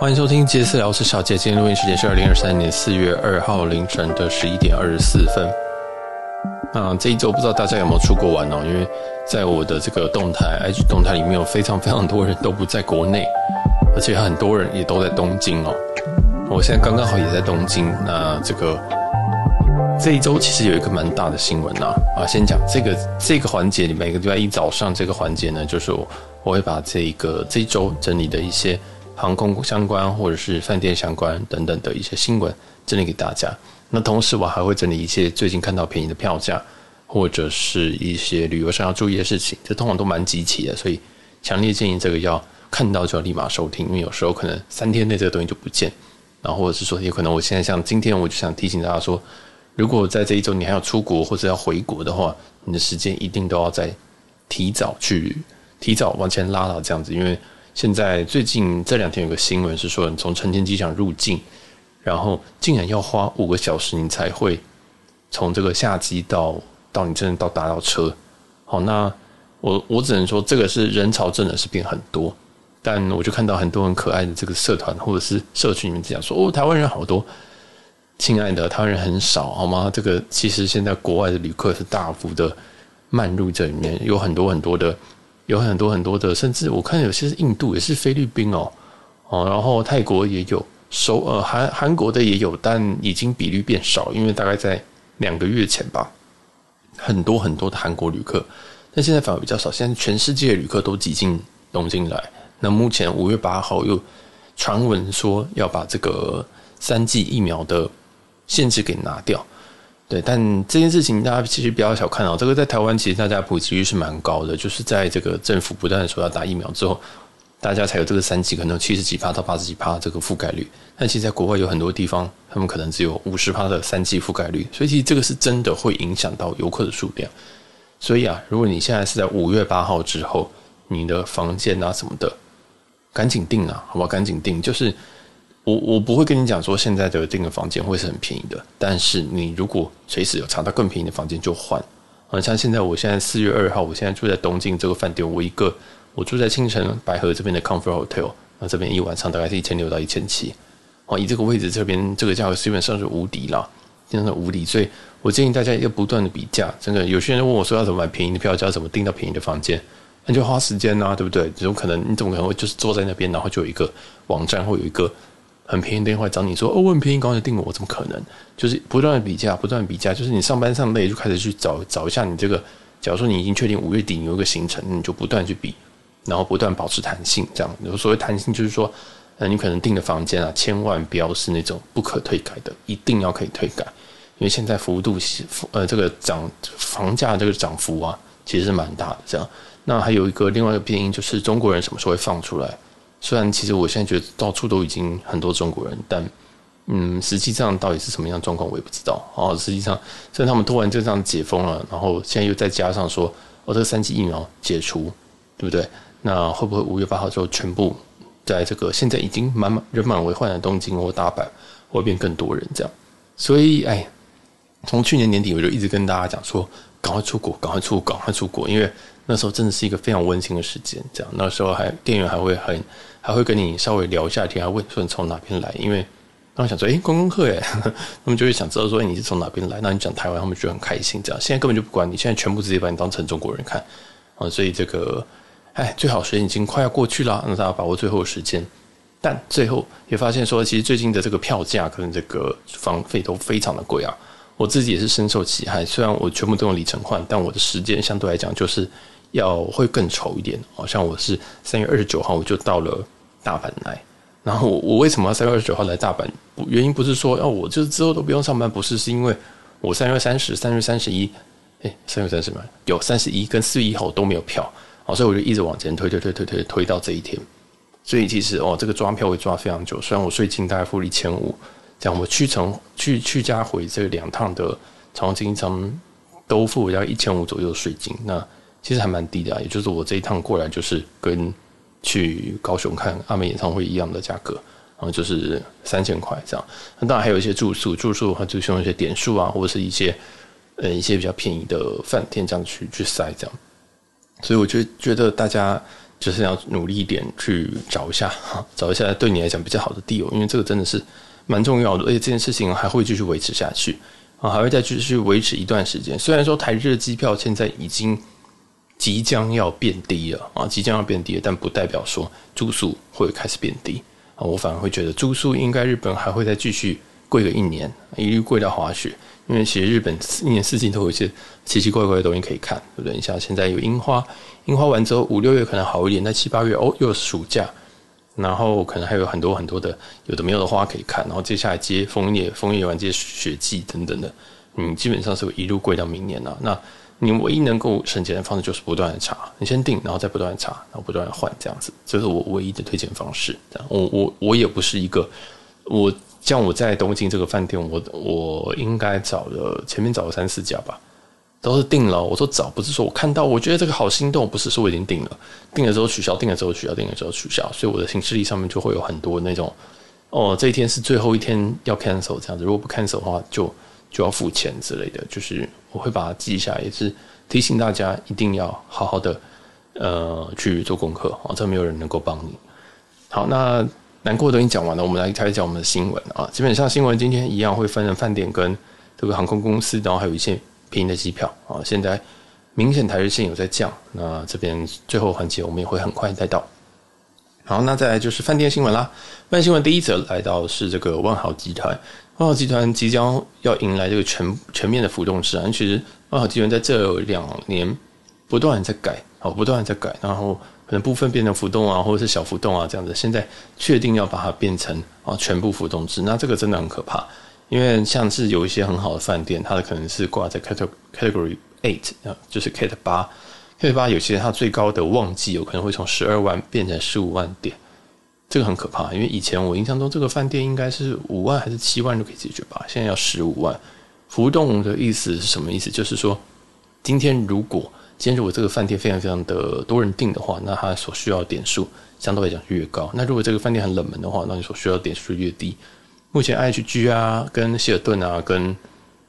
欢迎收听杰斯聊，是小杰。今天录音时间是二零二三年四月二号凌晨的十一点二十四分。啊，这一周不知道大家有没有出国玩哦？因为在我的这个动态，IG 动态里面有非常非常多人都不在国内，而且很多人也都在东京哦。我现在刚刚好也在东京。那这个这一周其实有一个蛮大的新闻呐。啊，先讲这个这个环节里，每个礼拜一早上这个环节呢，就是我我会把这个这一周整理的一些。航空相关或者是饭店相关等等的一些新闻整理给大家。那同时我还会整理一些最近看到便宜的票价，或者是一些旅游上要注意的事情。这通常都蛮集齐的，所以强烈建议这个要看到就要立马收听，因为有时候可能三天内这个东西就不见。然后或者是说，有可能我现在像今天我就想提醒大家说，如果在这一周你还要出国或者要回国的话，你的时间一定都要在提早去提早往前拉到这样子，因为。现在最近这两天有个新闻是说，你从成田机场入境，然后竟然要花五个小时，你才会从这个下机到到你真的到达到车。好，那我我只能说，这个是人潮真的是变很多，但我就看到很多很可爱的这个社团或者是社群里面这样说：哦，台湾人好多，亲爱的，台湾人很少，好吗？这个其实现在国外的旅客是大幅的漫入这里面，有很多很多的。有很多很多的，甚至我看有些是印度，也是菲律宾哦，哦，然后泰国也有，首呃韩韩国的也有，但已经比率变少，因为大概在两个月前吧，很多很多的韩国旅客，但现在反而比较少，现在全世界的旅客都挤进东京来。那目前五月八号又传闻说要把这个三剂疫苗的限制给拿掉。对，但这件事情大家其实不要小看哦。这个在台湾其实大家普及率是蛮高的，就是在这个政府不断的说要打疫苗之后，大家才有这个三剂，可能七十几趴到八十几趴这个覆盖率。但其实在国外有很多地方，他们可能只有五十趴的三剂覆盖率，所以其实这个是真的会影响到游客的数量。所以啊，如果你现在是在五月八号之后，你的房间啊什么的，赶紧订啊，好不好？赶紧订，就是。我我不会跟你讲说现在的这个房间会是很便宜的，但是你如果随时有查到更便宜的房间就换。啊，像现在我现在四月二号，我现在住在东京这个饭店，我一个我住在青城白河这边的 Comfort Hotel，那这边一晚上大概是一千六到一千七。哦，以这个位置这边这个价格基本上是无敌了，真的无敌。所以我建议大家要不断的比价。真的，有些人问我说要怎么买便宜的票价，要怎么订到便宜的房间，那就花时间呐、啊，对不对？这种可能你怎么可能会就是坐在那边，然后就有一个网站会有一个。很便宜的电话找你说哦，我很便宜，赶快订我，我怎么可能？就是不断的比价，不断比价，就是你上班上累就开始去找找一下你这个。假如说你已经确定五月底有一个行程，你就不断去比，然后不断保持弹性，这样。所谓弹性就是说，呃，你可能订的房间啊，千万不要是那种不可退改的，一定要可以退改，因为现在幅度是呃这个涨房价这个涨幅啊，其实是蛮大的。这样，那还有一个另外一个变因就是中国人什么时候会放出来？虽然其实我现在觉得到处都已经很多中国人，但嗯，实际上到底是什么样状况我也不知道。哦，实际上，虽然他们突然就这样解封了，然后现在又再加上说，哦，这个三剂疫苗解除，对不对？那会不会五月八号之后全部在这个现在已经满满人满为患的东京或大阪会变更多人这样？所以，哎，从去年年底我就一直跟大家讲说，赶快出国，赶快出，赶快出国，因为那时候真的是一个非常温馨的时间。这样，那时候还店员还会很。还会跟你稍微聊一下天，还问说你从哪边来，因为他们想说，诶，观光客诶，他们就会想知道说你是从哪边来。那你讲台湾，他们觉得很开心。这样，现在根本就不管你，现在全部直接把你当成中国人看啊。所以这个，哎，最好时间已经快要过去了，让大家把握最后的时间。但最后也发现说，其实最近的这个票价跟这个房费都非常的贵啊。我自己也是深受其害，虽然我全部都用里程换，但我的时间相对来讲就是。要会更稠一点，好像我是三月二十九号我就到了大阪来，然后我我为什么要三月二十九号来大阪？原因不是说哦，我就是之后都不用上班，不是，是因为我三月三十、三月三十一，哎，三月三十嘛，有三十一跟四月一号都没有票，好，所以我就一直往前推推推推推推到这一天，所以其实哦，这个抓票会抓非常久，虽然我税金大概付了一千五，这样我去程去去加回这两趟的长经常都付要一千五左右税金，那。其实还蛮低的，也就是我这一趟过来就是跟去高雄看阿美演唱会一样的价格，然后就是三千块这样。那当然还有一些住宿，住宿的话就是用一些点数啊，或者是一些呃一些比较便宜的饭店这样去去塞这样。所以我就觉得大家就是要努力一点去找一下哈，找一下对你来讲比较好的 deal，因为这个真的是蛮重要的，而且这件事情还会继续维持下去啊，还会再继续维持一段时间。虽然说台日的机票现在已经即将要变低了啊，即将要变低了，但不代表说住宿会开始变低啊，我反而会觉得住宿应该日本还会再继续贵个一年，一律贵到滑雪。因为其实日本一年四季都有一些奇奇怪怪的东西可以看，对不对？你像现在有樱花，樱花完之后五六月可能好一点，但七八月哦又是暑假，然后可能还有很多很多的有的没有的花可以看，然后接下来接枫叶，枫叶完接雪季等等的，嗯，基本上是一路贵到明年了。那你唯一能够省钱的方式就是不断的查，你先订，然后再不断的查，然后不断的换，这样子，这是我唯一的推荐方式。这样，我我我也不是一个我。像我在东京这个饭店，我我应该找了前面找了三四家吧，都是定了。我说找不是说我看到我觉得这个好心动，不是说我已经定了，定了之后取消，定了之后取消，定了之后取消，所以我的行事历上面就会有很多那种哦，这一天是最后一天要 cancel 这样子，如果不 cancel 的话就就要付钱之类的，就是我会把它记下，也是提醒大家一定要好好的呃去做功课哦，这没有人能够帮你。好，那。难过的都已经讲完了，我们来开始讲我们的新闻啊。基本上新闻今天一样会分成饭店跟这个航空公司，然后还有一些便宜的机票啊。现在明显台日线有在降，那这边最后环节我们也会很快带到。好，那再来就是饭店新闻啦。饭店新闻第一则来到是这个万豪集团，万豪集团即将要迎来这个全全面的浮动制啊。其实万豪集团在这两年不断在改，好，不断在改，然后。可能部分变成浮动啊，或者是小浮动啊，这样子。现在确定要把它变成啊全部浮动制，那这个真的很可怕。因为像是有一些很好的饭店，它的可能是挂在 category eight 啊，就是 cat 八，cat 八有些它最高的旺季有可能会从十二万变成十五万点，这个很可怕。因为以前我印象中这个饭店应该是五万还是七万就可以解决吧，现在要十五万。浮动的意思是什么意思？就是说今天如果今天如果这个饭店非常非常的多人订的话，那它所需要的点数相对来讲越高。那如果这个饭店很冷门的话，那你所需要点数越低。目前 IHG 啊、跟希尔顿啊、跟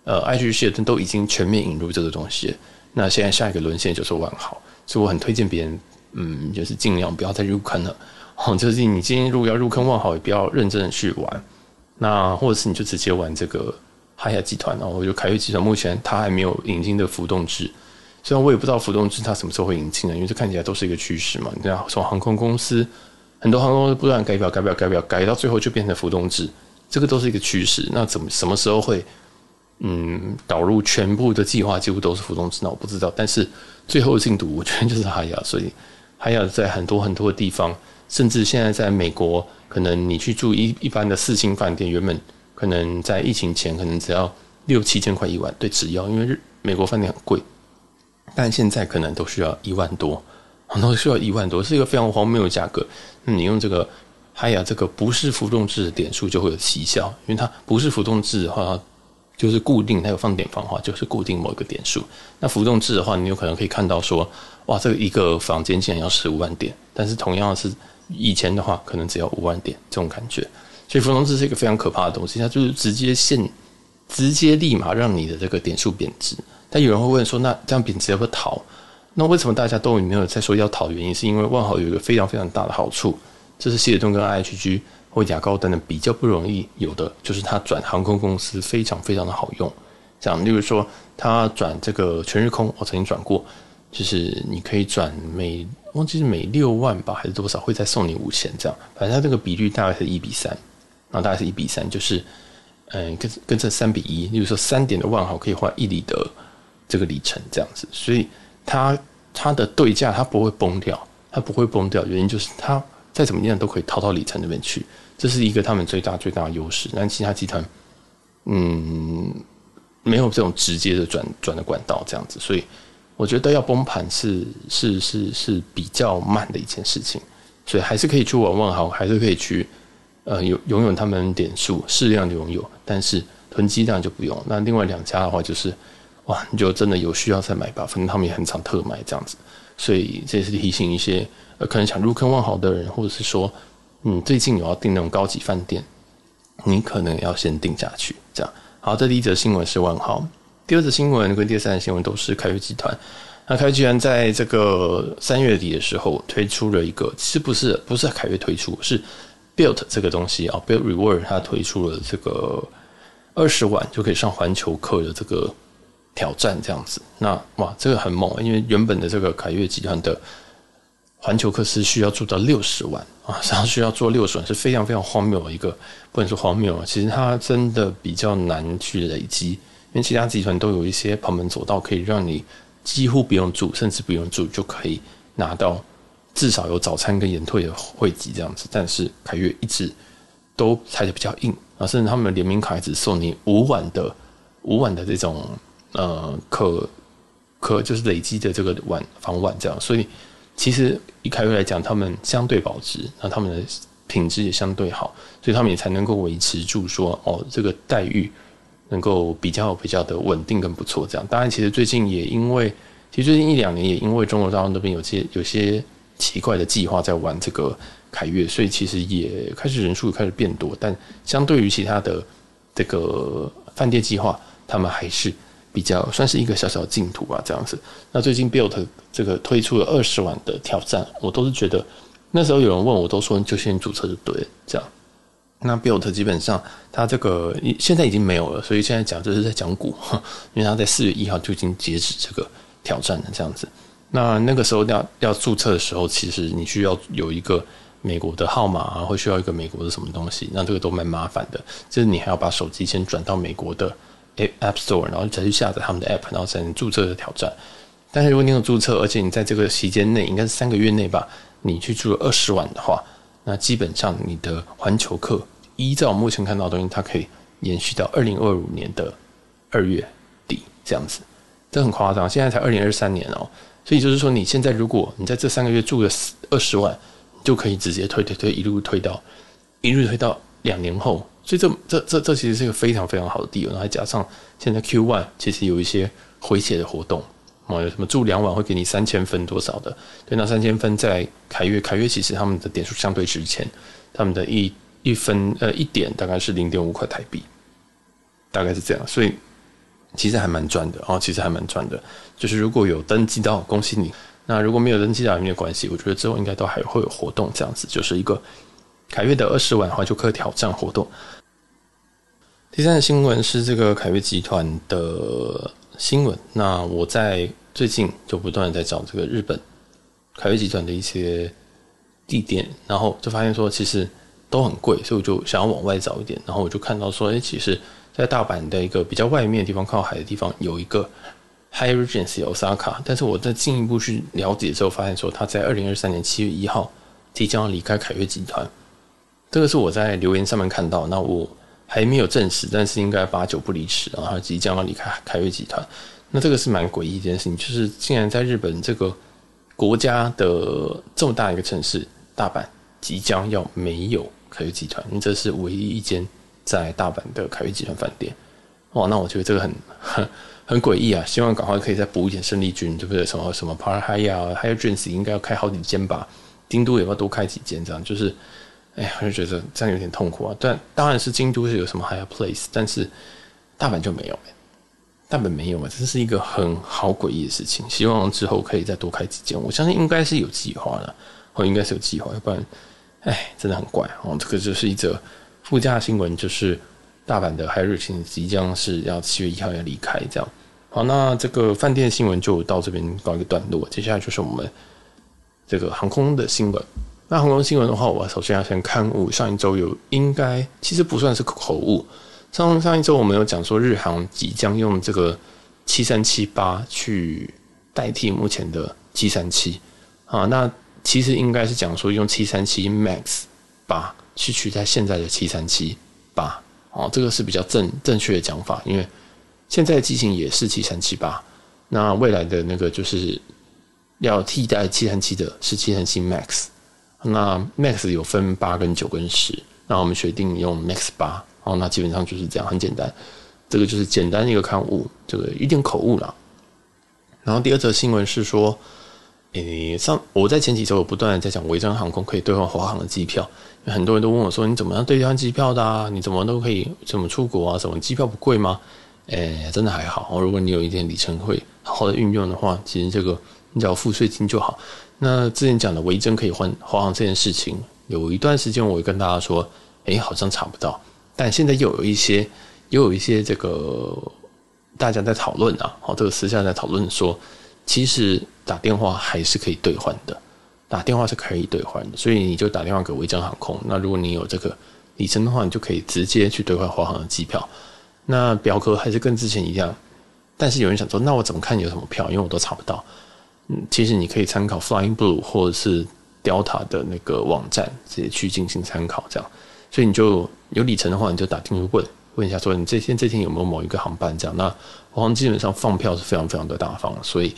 呃 IHG 希尔顿都已经全面引入这个东西。那现在下一个沦陷就是万豪，所以我很推荐别人，嗯，就是尽量不要再入坑了。哦，就是你今天如果要入坑万豪，也不要认真的去玩。那或者是你就直接玩这个哈亚集团，然后我就凯悦集团目前它还没有引进的浮动制。虽然我也不知道浮动制它什么时候会引进的，因为这看起来都是一个趋势嘛。你看，从航空公司很多航空公司不断改表、改表、改表，改到最后就变成浮动制，这个都是一个趋势。那怎么什么时候会嗯导入全部的计划几乎都是浮动制？那我不知道。但是最后的进度我觉得就是哈雅，所以哈雅在很多很多的地方，甚至现在在美国，可能你去住一一般的四星饭店，原本可能在疫情前可能只要六七千块一晚，对，只要因为美国饭店很贵。但现在可能都需要一万多，都需要一万多，是一个非常荒谬的价格。那你用这个哈亚这个不是浮动制的点数就会有奇效，因为它不是浮动制的话，就是固定，它有放点房的话就是固定某一个点数。那浮动制的话，你有可能可以看到说，哇，这个一个房间竟然要十五万点，但是同样的是以前的话，可能只要五万点这种感觉。所以浮动制是一个非常可怕的东西，它就是直接现，直接立马让你的这个点数贬值。但有人会问说，那这样贬值要不要逃？那为什么大家都没有在说要逃原因？是因为万豪有一个非常非常大的好处，这是希尔顿跟 IHG 或雅高等等比较不容易有的，就是它转航空公司非常非常的好用。像例如说，它转这个全日空，我曾经转过，就是你可以转每忘记是每六万吧，还是多少，会再送你五千这样。反正它这个比率大概是一比三，然后大概是一比三，就是嗯，跟跟这三比一，例如说三点的万豪可以换一里的。这个里程这样子，所以它它的对价它不会崩掉，它不会崩掉，原因就是它再怎么样都可以套到里程那边去，这是一个他们最大最大的优势。但其他集团，嗯，没有这种直接的转转的管道这样子，所以我觉得要崩盘是是是是比较慢的一件事情，所以还是可以去玩万豪，还是可以去呃有拥有他们点数适量的拥有，但是囤积量就不用。那另外两家的话就是。哇，你就真的有需要再买吧，反正他们也很常特卖这样子，所以这也是提醒一些可能想入坑万豪的人，或者是说，嗯，最近有要订那种高级饭店，你可能要先定下去。这样，好，这第一则新闻是万豪，第二则新闻跟第三则新闻都是凯悦集团。那凯越集团在这个三月底的时候推出了一个，其实不是不是凯越推出，是 Built 这个东西啊，Built Reward 它推出了这个二十万就可以上环球客的这个挑战，这样子。那哇，这个很猛，因为原本的这个凯越集团的环球客是需要做到六十万啊，然后需要做六十万是非常非常荒谬的一个，不能说荒谬啊，其实它真的比较难去累积，因为其他集团都有一些旁门左道可以让你。几乎不用住，甚至不用住就可以拿到至少有早餐跟延退的汇集这样子。但是凯越一直都踩得比较硬啊，甚至他们的联名卡只送你五晚的五晚的这种呃可可就是累积的这个晚房晚这样。所以其实以凯越来讲，他们相对保值，那他们的品质也相对好，所以他们也才能够维持住说哦这个待遇。能够比较比较的稳定跟不错，这样。当然，其实最近也因为，其实最近一两年也因为中国大陆那边有些有些奇怪的计划在玩这个凯越，所以其实也开始人数开始变多。但相对于其他的这个饭店计划，他们还是比较算是一个小小的净土吧，这样子。那最近 Built 这个推出了二十万的挑战，我都是觉得那时候有人问我，都说就先注册就对了，这样。那 Built 基本上，它这个现在已经没有了，所以现在讲这是在讲股，因为它在四月一号就已经截止这个挑战了，这样子。那那个时候要要注册的时候，其实你需要有一个美国的号码啊，或需要一个美国的什么东西，那这个都蛮麻烦的。就是你还要把手机先转到美国的 App Store，然后再去下载他们的 App，然后才能注册的挑战。但是如果你有注册，而且你在这个期间内，应该是三个月内吧，你去注了二十万的话，那基本上你的环球客。依照目前看到的东西，它可以延续到二零二五年的二月底这样子，这很夸张。现在才二零二三年哦，所以就是说，你现在如果你在这三个月住了二十万，就可以直接推推推，一路推到一路推到两年后。所以这这这这其实是一个非常非常好的地。然后还加上现在 Q One 其实有一些回血的活动哦，有什么住两晚会给你三千分多少的？对，那三千分在凯越，凯越其实他们的点数相对值钱，他们的一。一分呃一点大概是零点五块台币，大概是这样，所以其实还蛮赚的哦，其实还蛮赚的。就是如果有登记到，恭喜你；那如果没有登记到，也没有关系。我觉得之后应该都还会有活动，这样子就是一个凯越的二十万环球客挑战活动。第三个新闻是这个凯越集团的新闻。那我在最近就不断的在找这个日本凯越集团的一些地点，然后就发现说其实。都很贵，所以我就想要往外找一点。然后我就看到说，哎，其实，在大阪的一个比较外面的地方，靠海的地方，有一个 Hyatt Regency Osaka。但是我在进一步去了解之后，发现说，他在二零二三年七月一号即将要离开凯越集团。这个是我在留言上面看到，那我还没有证实，但是应该八九不离十，然后他即将要离开凯越集团。那这个是蛮诡异一件事情，就是竟然在日本这个国家的这么大一个城市，大阪即将要没有。凯越集团，因为这是唯一一间在大阪的凯越集团饭店。哇，那我觉得这个很很很诡异啊！希望赶快可以再补一点胜利军，对不对？什么什么 Park Hyatt 还有 Regency 应该要开好几间吧？京都也要多开几间，这样就是，哎，我就觉得这样有点痛苦啊。但当然是京都是有什么 higher Place，但是大阪就没有，大阪没有嘛，这是一个很好诡异的事情。希望之后可以再多开几间，我相信应该是有计划的，或应该是有计划，要不然。哎，真的很怪哦！这个就是一则附加新闻，就是大阪的 Hyatt Regency 即将是要七月一号要离开，这样。好，那这个饭店新闻就到这边告一个段落。接下来就是我们这个航空的新闻。那航空新闻的话，我首先要先勘误上一周有应该其实不算是口误。上上一周我们有讲说日航即将用这个七三七八去代替目前的七三七啊，那。其实应该是讲说用七三七 MAX 八去取代现在的七三七八，哦，这个是比较正正确的讲法，因为现在的机型也是七三七八，那未来的那个就是要替代七三七的是七三七 MAX，那 MAX 有分八跟九跟十，那我们决定用 MAX 八，哦，那基本上就是这样，很简单，这个就是简单一个刊物，这个一点口误了。然后第二则新闻是说。诶，上我在前几周有不断的在讲维珍航空可以兑换华航的机票，很多人都问我说：“你怎么样兑换机票的？你怎么都可以怎么出国啊？什么机票不贵吗？”诶，真的还好。如果你有一点里程会好好的运用的话，其实这个你只要付税金就好。那之前讲的维珍可以换华航这件事情，有一段时间我会跟大家说，哎，好像查不到，但现在又有一些，又有一些这个大家在讨论啊，好，这个私下在讨论说，其实打电话还是可以兑换的，打电话是可以兑换的，所以你就打电话给维珍航空，那如果你有这个里程的话，你就可以直接去兑换华航的机票。那表格还是跟之前一样，但是有人想说，那我怎么看有什么票？因为我都查不到。其实你可以参考 Flying Blue 或者是 Delta 的那个网站，直接去进行参考。这样，所以你就有里程的话，你就打电话问问一下，说你这天这天有没有某一个航班？这样，那华航基本上放票是非常非常的大方，所以，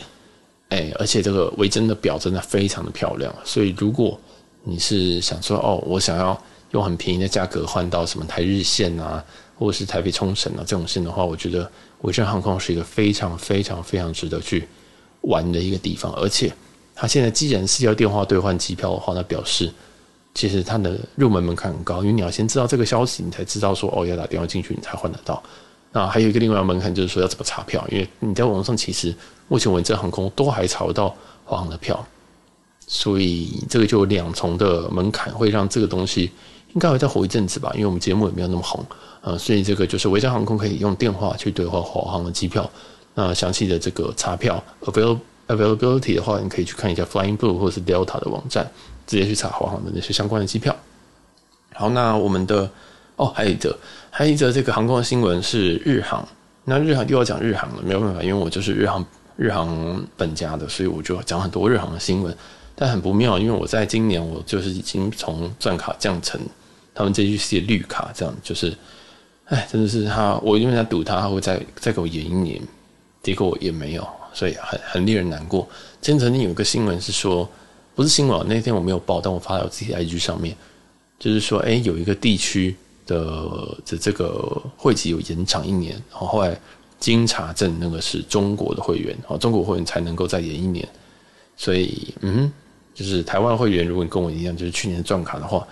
哎，而且这个维珍的表真的非常的漂亮。所以，如果你是想说，哦，我想要用很便宜的价格换到什么台日线啊，或者是台北冲绳啊这种线的话，我觉得维珍航空是一个非常非常非常值得去玩的一个地方。而且，它现在既然是要电话兑换机票的话，那表示其实它的入门门槛很高，因为你要先知道这个消息，你才知道说哦要打电话进去，你才换得到。那还有一个另外门槛就是说要怎么查票，因为你在网上其实目前维珍航空都还查不到华航的票，所以这个就有两重的门槛，会让这个东西应该会再活一阵子吧，因为我们节目也没有那么红。呃，所以这个就是维珍航空可以用电话去兑换华航的机票。那详细的这个查票 availability 的话，你可以去看一下 Flying Blue 或是 Delta 的网站，直接去查华航的那些相关的机票。好，那我们的哦，还有一则，还有一则这个航空的新闻是日航。那日航又要讲日航了，没有办法，因为我就是日航日航本家的，所以我就讲很多日航的新闻。但很不妙，因为我在今年我就是已经从钻卡降成他们 JGC 的绿卡，这样就是。哎，真的是他，我因为在赌他，他会再再给我延一年，结果也没有，所以很很令人难过。之前曾经有一个新闻是说，不是新闻，那天我没有报，但我发在我自己 IG 上面，就是说，哎，有一个地区的的这个会籍有延长一年，然后后来经查证，那个是中国的会员，哦，中国会员才能够再延一年，所以，嗯，就是台湾会员，如果你跟我一样，就是去年的钻卡的话。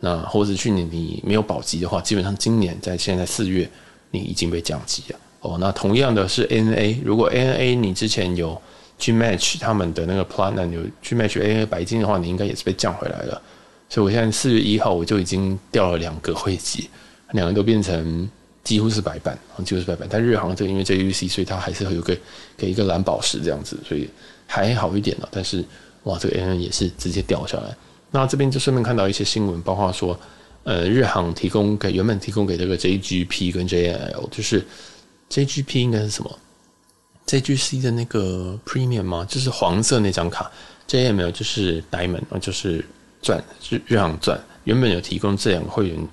那或者是去年你没有保级的话，基本上今年在现在四月你已经被降级了哦。那同样的是 NA，如果 NA 你之前有去 match 他们的那个 plan，有去 match ANA 白金的话，你应该也是被降回来了。所以我现在四月一号我就已经掉了两个会籍，两个都变成几乎是白板，几乎是白板。但日航这个因为 JUC，所以它还是有个给一个蓝宝石这样子，所以还好一点了。但是哇，这个 ANA 也是直接掉下来。那这边就顺便看到一些新闻，包括说，呃，日航提供给原本提供给这个 JGP 跟 JML，就是 JGP 应该是什么？JGC 的那个 Premium 吗？就是黄色那张卡，JML 就是 Diamond，就是钻，日日航钻。原本有提供这两个会员，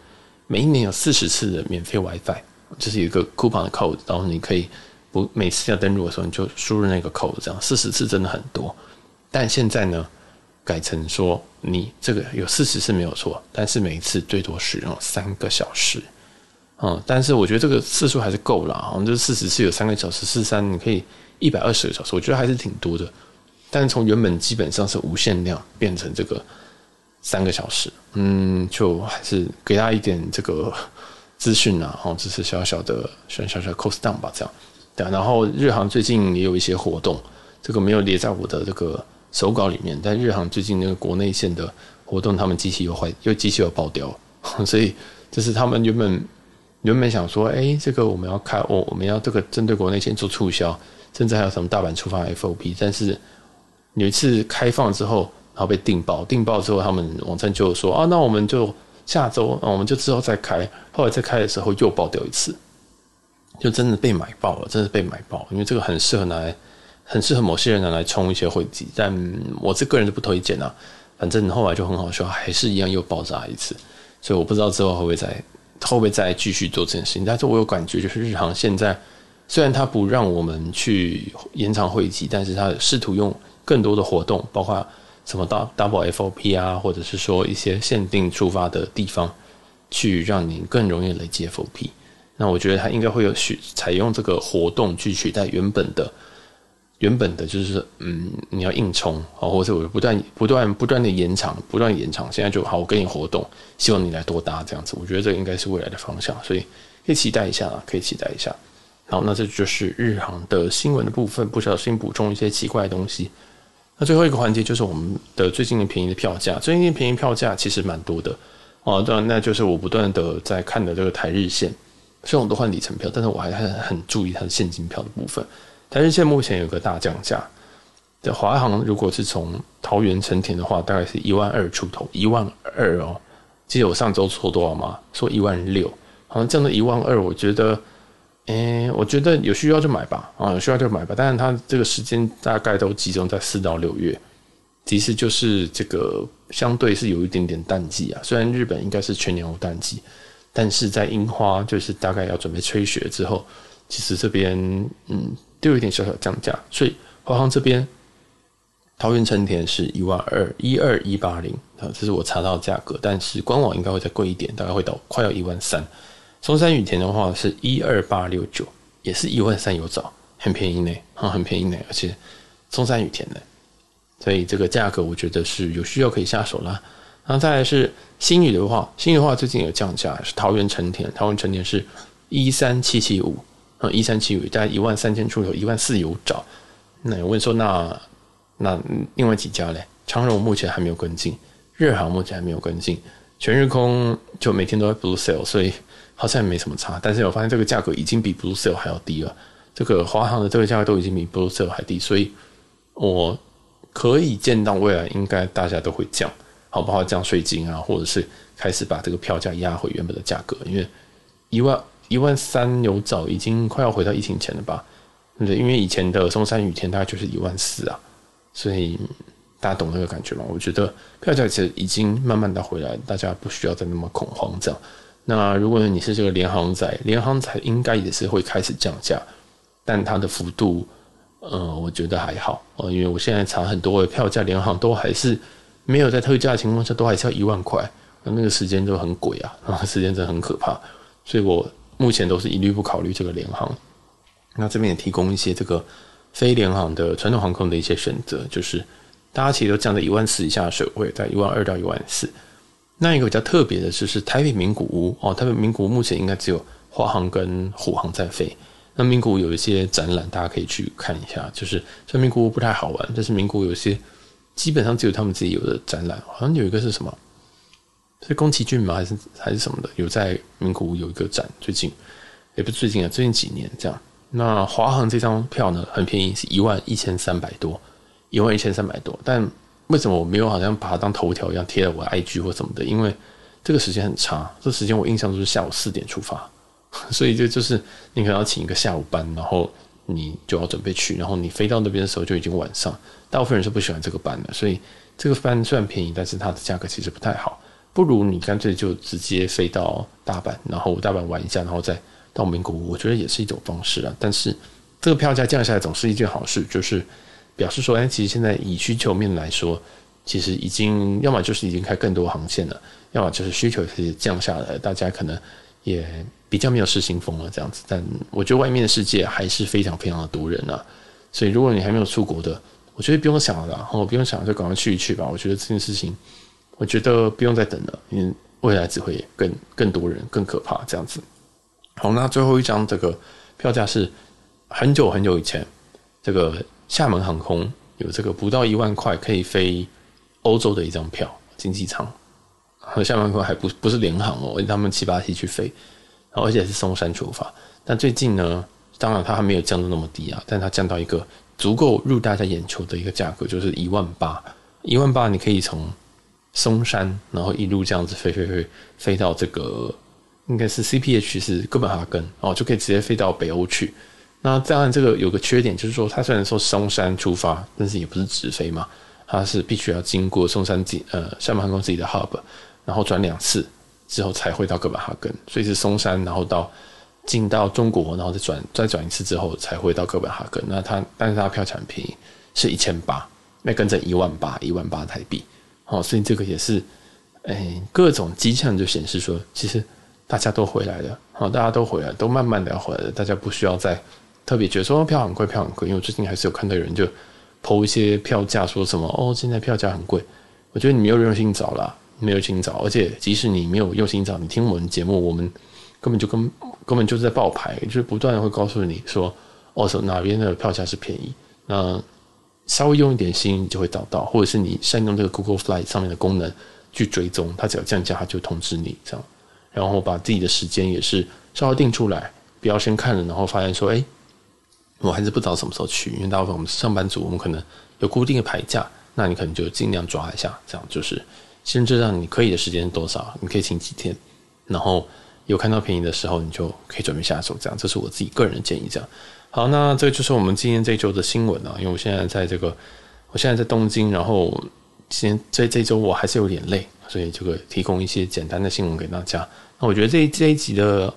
每一年有四十次的免费 WiFi，就是有一个 coupon 的 code，然后你可以不每次要登录的时候你就输入那个 code，这样四十次真的很多。但现在呢？改成说你这个有四十次没有错，但是每一次最多使用三个小时，嗯，但是我觉得这个次数还是够了，好像就是四十次有三个小时，四三你可以一百二十个小时，我觉得还是挺多的。但是从原本基本上是无限量变成这个三个小时，嗯，就还是给大家一点这个资讯啊，哦，只是小小的小小小 cost down 吧，这样对。然后日航最近也有一些活动，这个没有列在我的这个。手稿里面，但日航最近那个国内线的活动，他们机器又坏，又机器又爆掉，所以就是他们原本原本想说，哎、这个我们要开，我、我们要这个针对国内先做促销，甚至还有什么大阪出发 FOP，但是有一次开放之后，然后被订爆，订爆之后，他们网站就说啊，那我们就下周，啊我们就之后再开，后来再开的时候又爆掉一次，就真的被买爆了，真的被买爆，因为这个很适合拿来。很适合某些人拿来充一些会籍，但我这个人就不推荐啊。反正后来就很好笑，还是一样又爆炸一次，所以我不知道之后会不会再会不会再继续做这件事情。但是我有感觉，就是日航现在虽然他不让我们去延长会籍，但是他试图用更多的活动，包括什么 double FOP 啊，或者是说一些限定出发的地方，去让你更容易累积 FOP。那我觉得他应该会有取采用这个活动去取代原本的。原本的就是嗯，你要硬冲啊，或者我不断不断不断的延长，不断延长。现在就好，我跟你活动，希望你来多搭这样子。我觉得这应该是未来的方向，所以可以期待一下啊，可以期待一下。好，那这就是日航的新闻的部分，不小心补充一些奇怪的东西。那最后一个环节就是我们的最近的便宜的票价，最近便宜票价其实蛮多的哦。当然，那就是我不断的在看的这个台日线，虽然我都换里程票，但是我还很很注意它的现金票的部分。但是现在目前有个大降价，的华航如果是从桃园成田的话，大概是一万二出头，一万二哦。记得我上周说多少吗？说一万六，好像降到一万二，我觉得。诶、我觉得有需要就买吧，啊，有需要就买吧。但是它这个时间大概都集中在四到六月，其实就是这个相对是有一点点淡季啊。虽然日本应该是全年有淡季，但是在樱花就是大概要准备吹雪之后，其实这边嗯都有一点小小降价。所以华航这边桃园成田是一万二一二一八零啊，这是我查到的价格，但是官网应该会再贵一点，大概会到快要一万三。松山羽田的话是一二八六九，也是一万三有找，很便宜呢，啊，很便宜呢，而且松山羽田呢，所以这个价格我觉得是有需要可以下手啦。然后再来是星宇的话，星宇的话最近有降价，是桃园成田，桃园成田是一三七七五，啊，一三七五大概一万三千出头，一万四有找。那有问说那那另外几家嘞？长荣目前还没有跟进，日航目前还没有跟进，全日空就每天都在 blue sale，所以。好像也没什么差，但是我发现这个价格已经比 Blue sale 还要低了。这个华航的这个价格都已经比 Blue sale 还低，所以我可以见到未来应该大家都会降，好不好？降税金啊，或者是开始把这个票价压回原本的价格，因为一万一万三有找，已经快要回到疫情前了吧？对，因为以前的松山雨天大概就是一万四啊，所以大家懂那个感觉吗？我觉得票价其实已经慢慢的回来，大家不需要再那么恐慌这样。那如果你是这个联航仔，联航仔应该也是会开始降价，但它的幅度，呃，我觉得还好哦，因为我现在查很多的票价，联航都还是没有在特价的情况下，都还是要一万块，那那个时间就很鬼啊，然 后时间真的很可怕，所以我目前都是一律不考虑这个联航。那这边也提供一些这个非联航的传统航空的一些选择，就是大家其实都降在一万四以下的水位，在一万二到一万四。那一个比较特别的就是台北名古屋哦，台北名古屋目前应该只有华航跟虎航在飞。那名古屋有一些展览，大家可以去看一下。就是这名古屋不太好玩，但是名古屋有些基本上只有他们自己有的展览，好像有一个是什么？是宫崎骏吗？还是还是什么的？有在名古屋有一个展，最近也不是最近啊，最近几年这样。那华航这张票呢，很便宜，是一万一千三百多，一万一千三百多，但。为什么我没有好像把它当头条一样贴在我的 IG 或什么的？因为这个时间很差，这时间我印象中是下午四点出发，所以就就是你可能要请一个下午班，然后你就要准备去，然后你飞到那边的时候就已经晚上。大部分人是不喜欢这个班的，所以这个班虽然便宜，但是它的价格其实不太好，不如你干脆就直接飞到大阪，然后大阪玩一下，然后再到名古屋，我觉得也是一种方式啊。但是这个票价降下来总是一件好事，就是。表示说，哎，其实现在以需求面来说，其实已经要么就是已经开更多航线了，要么就是需求其实降下来，大家可能也比较没有失心疯了这样子。但我觉得外面的世界还是非常非常的多人啊，所以如果你还没有出国的，我觉得不用想了啦，哦，不用想，就赶快去一去吧。我觉得这件事情，我觉得不用再等了，因为未来只会更更多人更可怕这样子。好，那最后一张这个票价是很久很久以前这个。厦门航空有这个不到一万块可以飞欧洲的一张票，经济舱。和厦门航空还不不是联航哦，他们七八七去飞，然后而且是松山出发。但最近呢，当然它还没有降到那么低啊，但它降到一个足够入大家眼球的一个价格，就是一万八。一万八你可以从松山，然后一路这样子飞飞飞飞到这个应该是 CPH 是哥本哈根哦，就可以直接飞到北欧去。那当然，这个有个缺点，就是说它虽然说松山出发，但是也不是直飞嘛，它是必须要经过松山自呃厦门航空自己的 hub，然后转两次之后才会到哥本哈根，所以是松山，然后到进到中国，然后再转再转一次之后才会到哥本哈根。那它但是它票价便宜，是一千八，那跟着一万八一万八台币，好，所以这个也是哎各种迹象就显示说，其实大家都回来了，好，大家都回来，都慢慢的要回来了，大家不需要再。特别觉得说票很贵，票很贵，因为我最近还是有看到有人就 po 一些票价，说什么哦，现在票价很贵。我觉得你没有用心找啦，没有心找，而且即使你没有用心找，你听我们节目，我们根本就跟根本就是在报牌，就是不断的会告诉你说，哦，说哪边的票价是便宜，那稍微用一点心，你就会找到，或者是你善用这个 Google Flight 上面的功能去追踪，它只要降价，它就通知你这样，然后把自己的时间也是稍微定出来，不要先看了，然后发现说，哎，我还是不知道什么时候去，因为大部分我们上班族，我们可能有固定的牌价，那你可能就尽量抓一下，这样就是先知道你可以的时间是多少，你可以请几天，然后有看到便宜的时候，你就可以准备下手，这样，这是我自己个人的建议，这样。好，那这个就是我们今天这周的新闻啊。因为我现在在这个，我现在在东京，然后今天这这周我还是有点累，所以这个提供一些简单的新闻给大家。那我觉得这这一集的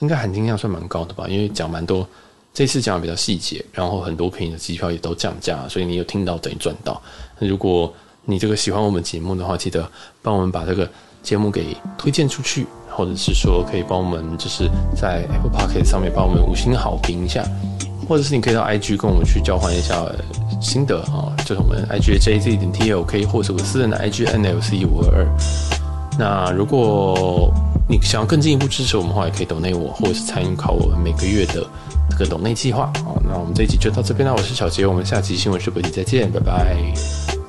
应该含金量算蛮高的吧，因为讲蛮多，这次讲的比较细节，然后很多便宜的机票也都降价，所以你有听到等于赚到。如果你这个喜欢我们节目的话，记得帮我们把这个节目给推荐出去。或者是说，可以帮我们，就是在 Apple Podcast 上面帮我们五星好评一下，或者是你可以到 IG 跟我们去交换一下心得啊，就是我们 IG JZ 点 TLK，或者是我私人的 IG NLC 五二二。那如果你想要更进一步支持我们的话，也可以抖内我，或者是参考我们每个月的这个抖内计划。啊，那我们这一集就到这边了，我是小杰，我们下期新闻直播集再见，拜拜。